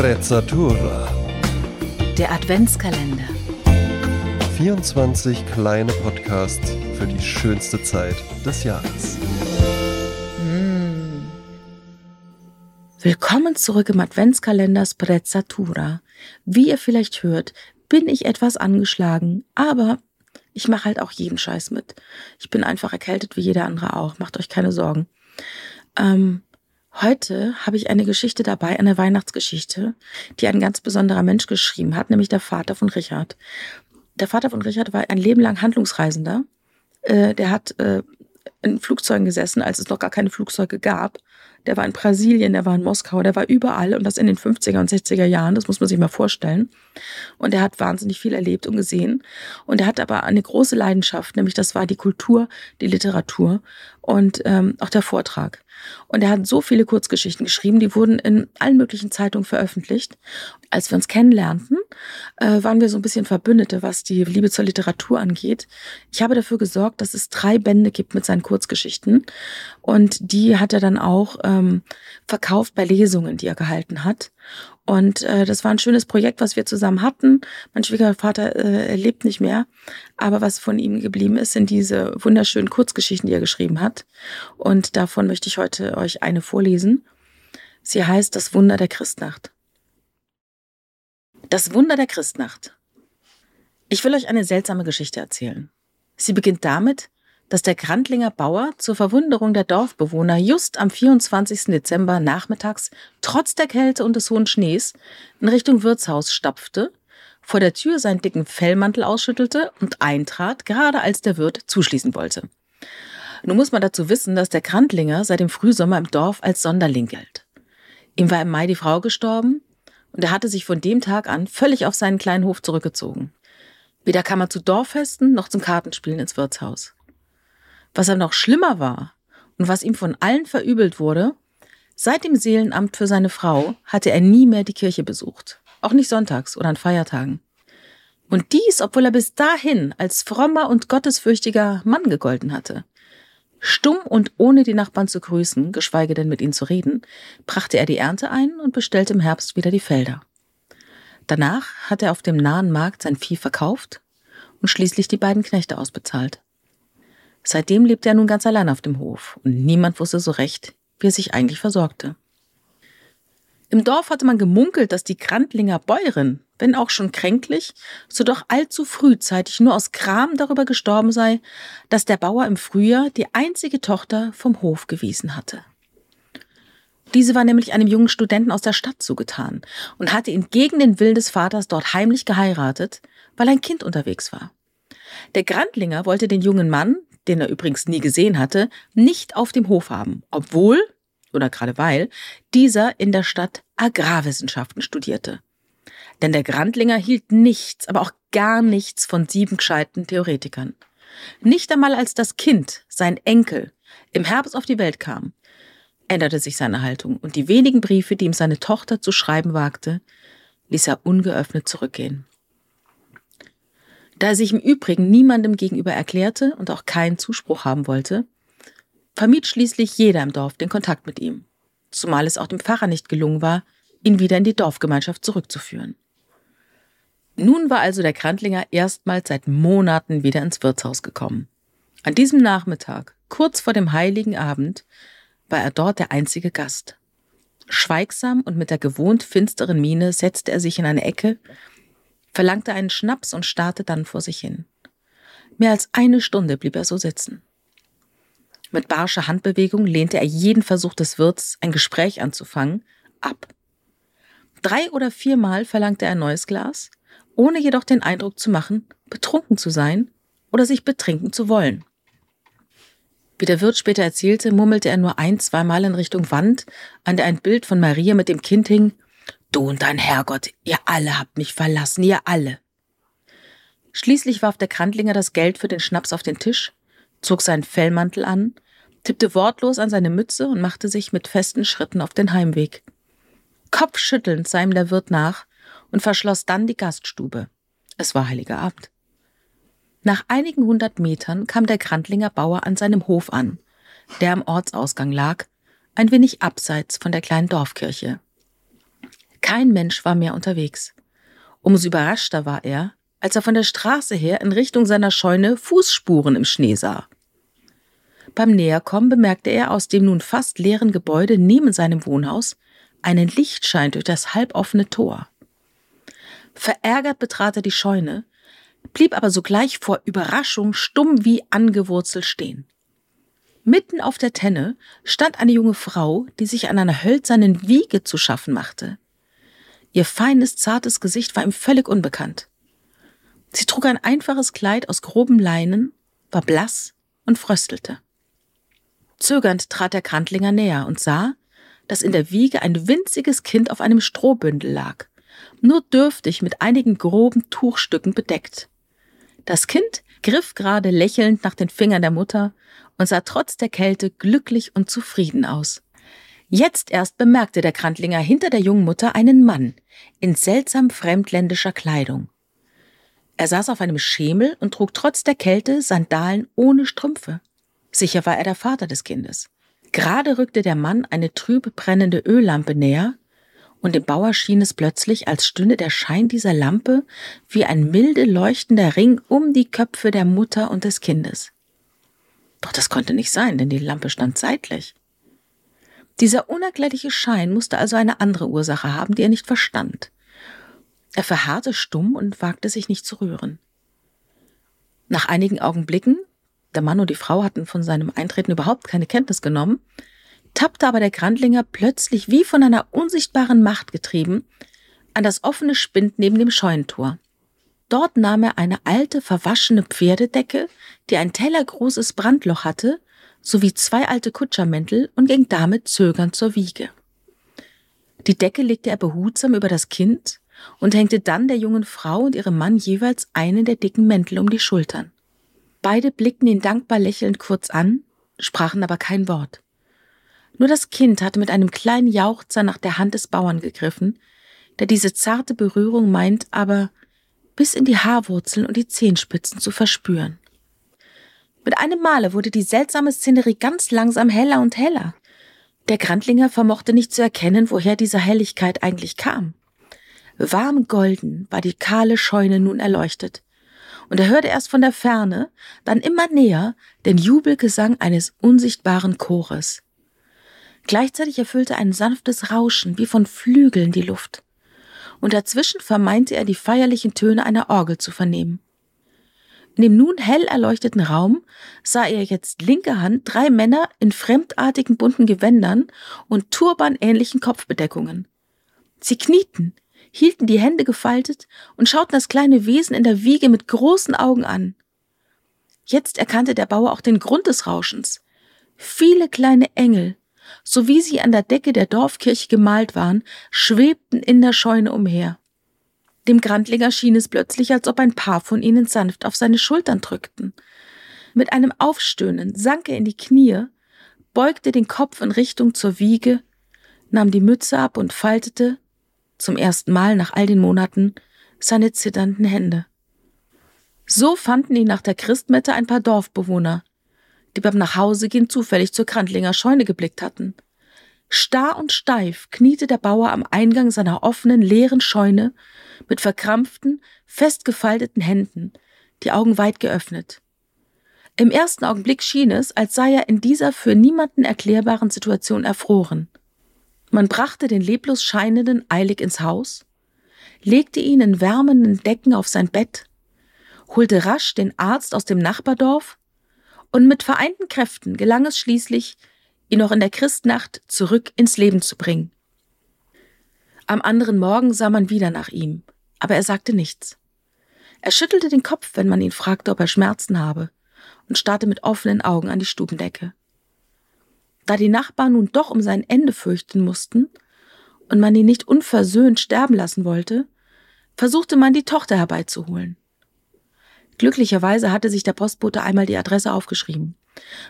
Sprezzatura. Der Adventskalender. 24 kleine Podcasts für die schönste Zeit des Jahres. Mm. Willkommen zurück im Adventskalender Sprezzatura. Wie ihr vielleicht hört, bin ich etwas angeschlagen, aber ich mache halt auch jeden Scheiß mit. Ich bin einfach erkältet wie jeder andere auch. Macht euch keine Sorgen. Ähm, Heute habe ich eine Geschichte dabei, eine Weihnachtsgeschichte, die ein ganz besonderer Mensch geschrieben hat, nämlich der Vater von Richard. Der Vater von Richard war ein Leben lang Handlungsreisender. Äh, der hat äh, in Flugzeugen gesessen, als es noch gar keine Flugzeuge gab. Der war in Brasilien, der war in Moskau, der war überall und das in den 50er und 60er Jahren, das muss man sich mal vorstellen. Und er hat wahnsinnig viel erlebt und gesehen. Und er hat aber eine große Leidenschaft, nämlich das war die Kultur, die Literatur und ähm, auch der Vortrag. Und er hat so viele Kurzgeschichten geschrieben, die wurden in allen möglichen Zeitungen veröffentlicht. Als wir uns kennenlernten, äh, waren wir so ein bisschen Verbündete, was die Liebe zur Literatur angeht. Ich habe dafür gesorgt, dass es drei Bände gibt mit seinen Kurzgeschichten. Und die hat er dann auch ähm, verkauft bei Lesungen, die er gehalten hat. Und äh, das war ein schönes Projekt, was wir zusammen hatten. Mein Schwiegervater äh, lebt nicht mehr, aber was von ihm geblieben ist, sind diese wunderschönen Kurzgeschichten, die er geschrieben hat. Und davon möchte ich heute euch eine vorlesen. Sie heißt Das Wunder der Christnacht. Das Wunder der Christnacht. Ich will euch eine seltsame Geschichte erzählen. Sie beginnt damit, dass der Grandlinger Bauer zur Verwunderung der Dorfbewohner just am 24. Dezember nachmittags trotz der Kälte und des hohen Schnees in Richtung Wirtshaus stapfte, vor der Tür seinen dicken Fellmantel ausschüttelte und eintrat, gerade als der Wirt zuschließen wollte. Nun muss man dazu wissen, dass der Grandlinger seit dem Frühsommer im Dorf als Sonderling gilt. Ihm war im Mai die Frau gestorben und er hatte sich von dem Tag an völlig auf seinen kleinen Hof zurückgezogen. Weder kam er zu Dorffesten noch zum Kartenspielen ins Wirtshaus. Was aber noch schlimmer war und was ihm von allen verübelt wurde, seit dem Seelenamt für seine Frau hatte er nie mehr die Kirche besucht, auch nicht sonntags oder an Feiertagen. Und dies, obwohl er bis dahin als frommer und gottesfürchtiger Mann gegolten hatte. Stumm und ohne die Nachbarn zu grüßen, geschweige denn mit ihnen zu reden, brachte er die Ernte ein und bestellte im Herbst wieder die Felder. Danach hat er auf dem nahen Markt sein Vieh verkauft und schließlich die beiden Knechte ausbezahlt. Seitdem lebte er nun ganz allein auf dem Hof und niemand wusste so recht, wie er sich eigentlich versorgte. Im Dorf hatte man gemunkelt, dass die Grandlinger Bäuerin, wenn auch schon kränklich, so doch allzu frühzeitig nur aus Kram darüber gestorben sei, dass der Bauer im Frühjahr die einzige Tochter vom Hof gewiesen hatte. Diese war nämlich einem jungen Studenten aus der Stadt zugetan und hatte ihn gegen den Willen des Vaters dort heimlich geheiratet, weil ein Kind unterwegs war. Der Grandlinger wollte den jungen Mann, den er übrigens nie gesehen hatte, nicht auf dem Hof haben, obwohl, oder gerade weil, dieser in der Stadt Agrarwissenschaften studierte. Denn der Grandlinger hielt nichts, aber auch gar nichts von sieben gescheiten Theoretikern. Nicht einmal als das Kind, sein Enkel, im Herbst auf die Welt kam, änderte sich seine Haltung und die wenigen Briefe, die ihm seine Tochter zu schreiben wagte, ließ er ungeöffnet zurückgehen. Da er sich im Übrigen niemandem gegenüber erklärte und auch keinen Zuspruch haben wollte, vermied schließlich jeder im Dorf den Kontakt mit ihm, zumal es auch dem Pfarrer nicht gelungen war, ihn wieder in die Dorfgemeinschaft zurückzuführen. Nun war also der Krantlinger erstmals seit Monaten wieder ins Wirtshaus gekommen. An diesem Nachmittag, kurz vor dem heiligen Abend, war er dort der einzige Gast. Schweigsam und mit der gewohnt finsteren Miene setzte er sich in eine Ecke verlangte einen Schnaps und starrte dann vor sich hin. Mehr als eine Stunde blieb er so sitzen. Mit barscher Handbewegung lehnte er jeden Versuch des Wirts, ein Gespräch anzufangen, ab. Drei oder viermal verlangte er ein neues Glas, ohne jedoch den Eindruck zu machen, betrunken zu sein oder sich betrinken zu wollen. Wie der Wirt später erzählte, murmelte er nur ein, zweimal in Richtung Wand, an der ein Bild von Maria mit dem Kind hing, Du und dein Herrgott, ihr alle habt mich verlassen, ihr alle. Schließlich warf der Krandlinger das Geld für den Schnaps auf den Tisch, zog seinen Fellmantel an, tippte wortlos an seine Mütze und machte sich mit festen Schritten auf den Heimweg. Kopfschüttelnd sah ihm der Wirt nach und verschloss dann die Gaststube. Es war heiliger Abend. Nach einigen hundert Metern kam der Krandlinger Bauer an seinem Hof an, der am Ortsausgang lag, ein wenig abseits von der kleinen Dorfkirche. Kein Mensch war mehr unterwegs. Umso überraschter war er, als er von der Straße her in Richtung seiner Scheune Fußspuren im Schnee sah. Beim Näherkommen bemerkte er aus dem nun fast leeren Gebäude neben seinem Wohnhaus einen Lichtschein durch das halboffene Tor. Verärgert betrat er die Scheune, blieb aber sogleich vor Überraschung stumm wie angewurzelt stehen. Mitten auf der Tenne stand eine junge Frau, die sich an einer hölzernen Wiege zu schaffen machte. Ihr feines, zartes Gesicht war ihm völlig unbekannt. Sie trug ein einfaches Kleid aus grobem Leinen, war blass und fröstelte. Zögernd trat der Krantlinger näher und sah, dass in der Wiege ein winziges Kind auf einem Strohbündel lag, nur dürftig mit einigen groben Tuchstücken bedeckt. Das Kind griff gerade lächelnd nach den Fingern der Mutter und sah trotz der Kälte glücklich und zufrieden aus. Jetzt erst bemerkte der Krantlinger hinter der jungen Mutter einen Mann in seltsam fremdländischer Kleidung. Er saß auf einem Schemel und trug trotz der Kälte Sandalen ohne Strümpfe. Sicher war er der Vater des Kindes. Gerade rückte der Mann eine trübe brennende Öllampe näher, und dem Bauer schien es plötzlich, als stünde der Schein dieser Lampe wie ein milde leuchtender Ring um die Köpfe der Mutter und des Kindes. Doch das konnte nicht sein, denn die Lampe stand seitlich. Dieser unerklärliche Schein musste also eine andere Ursache haben, die er nicht verstand. Er verharrte stumm und wagte sich nicht zu rühren. Nach einigen Augenblicken, der Mann und die Frau hatten von seinem Eintreten überhaupt keine Kenntnis genommen, tappte aber der Grandlinger plötzlich wie von einer unsichtbaren Macht getrieben an das offene Spind neben dem Scheunentor. Dort nahm er eine alte, verwaschene Pferdedecke, die ein tellergroßes Brandloch hatte, sowie zwei alte Kutschermäntel und ging damit zögernd zur Wiege. Die Decke legte er behutsam über das Kind und hängte dann der jungen Frau und ihrem Mann jeweils einen der dicken Mäntel um die Schultern. Beide blickten ihn dankbar lächelnd kurz an, sprachen aber kein Wort. Nur das Kind hatte mit einem kleinen Jauchzer nach der Hand des Bauern gegriffen, der diese zarte Berührung meint, aber bis in die Haarwurzeln und die Zehenspitzen zu verspüren. Mit einem Male wurde die seltsame Szenerie ganz langsam heller und heller. Der Grandlinger vermochte nicht zu erkennen, woher diese Helligkeit eigentlich kam. Warm golden war die kahle Scheune nun erleuchtet, und er hörte erst von der Ferne, dann immer näher, den Jubelgesang eines unsichtbaren Chores. Gleichzeitig erfüllte ein sanftes Rauschen wie von Flügeln die Luft, und dazwischen vermeinte er die feierlichen Töne einer Orgel zu vernehmen. In dem nun hell erleuchteten Raum sah er jetzt linke Hand drei Männer in fremdartigen bunten Gewändern und turbanähnlichen Kopfbedeckungen. Sie knieten, hielten die Hände gefaltet und schauten das kleine Wesen in der Wiege mit großen Augen an. Jetzt erkannte der Bauer auch den Grund des Rauschens. Viele kleine Engel, so wie sie an der Decke der Dorfkirche gemalt waren, schwebten in der Scheune umher. Dem Grandlinger schien es plötzlich, als ob ein paar von ihnen sanft auf seine Schultern drückten. Mit einem Aufstöhnen sank er in die Knie, beugte den Kopf in Richtung zur Wiege, nahm die Mütze ab und faltete, zum ersten Mal nach all den Monaten, seine zitternden Hände. So fanden ihn nach der Christmette ein paar Dorfbewohner, die beim Nachhausegehen zufällig zur Grandlinger Scheune geblickt hatten. Starr und steif kniete der Bauer am Eingang seiner offenen, leeren Scheune mit verkrampften, festgefalteten Händen, die Augen weit geöffnet. Im ersten Augenblick schien es, als sei er in dieser für niemanden erklärbaren Situation erfroren. Man brachte den leblos Scheinenden eilig ins Haus, legte ihn in wärmenden Decken auf sein Bett, holte rasch den Arzt aus dem Nachbardorf und mit vereinten Kräften gelang es schließlich, ihn noch in der Christnacht zurück ins Leben zu bringen. Am anderen Morgen sah man wieder nach ihm, aber er sagte nichts. Er schüttelte den Kopf, wenn man ihn fragte, ob er Schmerzen habe, und starrte mit offenen Augen an die Stubendecke. Da die Nachbarn nun doch um sein Ende fürchten mussten und man ihn nicht unversöhnt sterben lassen wollte, versuchte man die Tochter herbeizuholen. Glücklicherweise hatte sich der Postbote einmal die Adresse aufgeschrieben.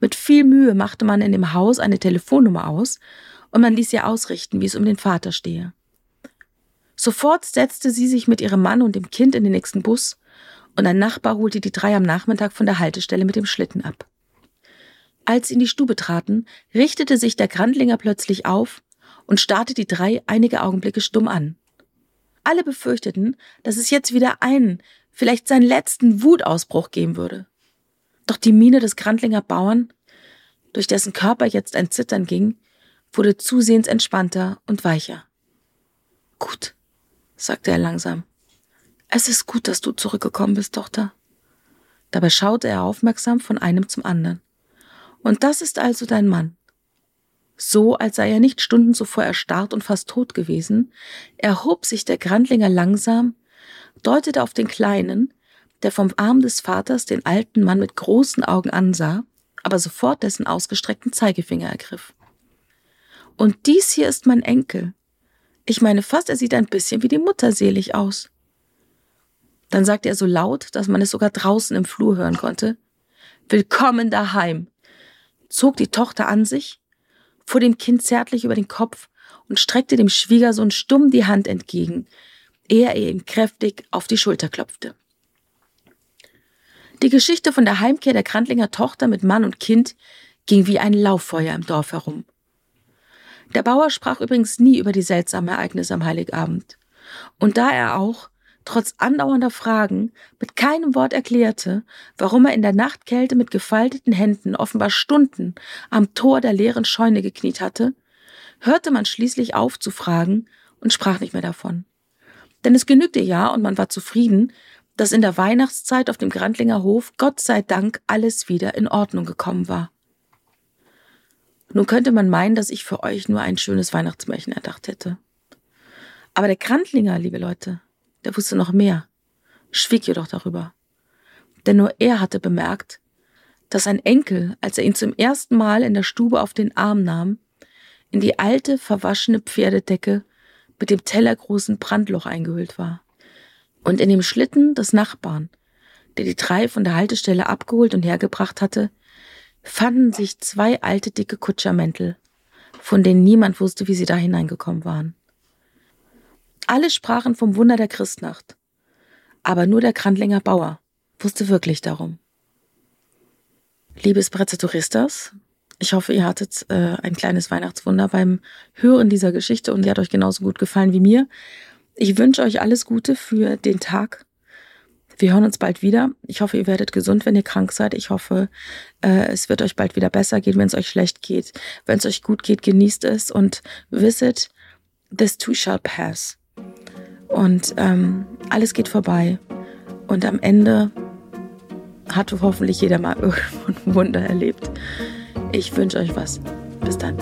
Mit viel Mühe machte man in dem Haus eine Telefonnummer aus und man ließ ihr ausrichten, wie es um den Vater stehe. Sofort setzte sie sich mit ihrem Mann und dem Kind in den nächsten Bus und ein Nachbar holte die drei am Nachmittag von der Haltestelle mit dem Schlitten ab. Als sie in die Stube traten, richtete sich der Grandlinger plötzlich auf und starrte die drei einige Augenblicke stumm an. Alle befürchteten, dass es jetzt wieder einen, vielleicht seinen letzten Wutausbruch geben würde. Doch die Miene des Krantlinger Bauern, durch dessen Körper jetzt ein Zittern ging, wurde zusehends entspannter und weicher. Gut, sagte er langsam. Es ist gut, dass du zurückgekommen bist, Tochter. Dabei schaute er aufmerksam von einem zum anderen. Und das ist also dein Mann. So, als sei er nicht Stunden zuvor erstarrt und fast tot gewesen, erhob sich der Grandlinger langsam, deutete auf den Kleinen, der vom Arm des Vaters den alten Mann mit großen Augen ansah, aber sofort dessen ausgestreckten Zeigefinger ergriff. Und dies hier ist mein Enkel. Ich meine fast, er sieht ein bisschen wie die Mutter selig aus. Dann sagte er so laut, dass man es sogar draußen im Flur hören konnte. Willkommen daheim, zog die Tochter an sich, fuhr dem Kind zärtlich über den Kopf und streckte dem Schwiegersohn stumm die Hand entgegen, ehe er ihm kräftig auf die Schulter klopfte. Die Geschichte von der Heimkehr der Krantlinger Tochter mit Mann und Kind ging wie ein Lauffeuer im Dorf herum. Der Bauer sprach übrigens nie über die seltsamen Ereignisse am Heiligabend. Und da er auch, trotz andauernder Fragen mit keinem Wort erklärte, warum er in der Nachtkälte mit gefalteten Händen offenbar Stunden am Tor der leeren Scheune gekniet hatte, hörte man schließlich auf zu fragen und sprach nicht mehr davon. Denn es genügte ja und man war zufrieden, dass in der Weihnachtszeit auf dem Grandlinger Hof Gott sei Dank alles wieder in Ordnung gekommen war. Nun könnte man meinen, dass ich für euch nur ein schönes Weihnachtsmärchen erdacht hätte. Aber der Grandlinger, liebe Leute, der wusste noch mehr, schwieg jedoch darüber. Denn nur er hatte bemerkt, dass ein Enkel, als er ihn zum ersten Mal in der Stube auf den Arm nahm, in die alte, verwaschene Pferdedecke mit dem tellergroßen Brandloch eingehüllt war. Und in dem Schlitten des Nachbarn, der die drei von der Haltestelle abgeholt und hergebracht hatte, fanden sich zwei alte, dicke Kutschermäntel, von denen niemand wusste, wie sie da hineingekommen waren. Alle sprachen vom Wunder der Christnacht. Aber nur der Krandlinger Bauer wusste wirklich darum. Liebes Brezzetouristas, ich hoffe, ihr hattet äh, ein kleines Weihnachtswunder beim Hören dieser Geschichte und die hat euch genauso gut gefallen wie mir. Ich wünsche euch alles Gute für den Tag. Wir hören uns bald wieder. Ich hoffe, ihr werdet gesund, wenn ihr krank seid. Ich hoffe, äh, es wird euch bald wieder besser gehen, wenn es euch schlecht geht. Wenn es euch gut geht, genießt es und wisset, this too shall pass. Und ähm, alles geht vorbei. Und am Ende hat hoffentlich jeder mal irgendwo ein Wunder erlebt. Ich wünsche euch was. Bis dann.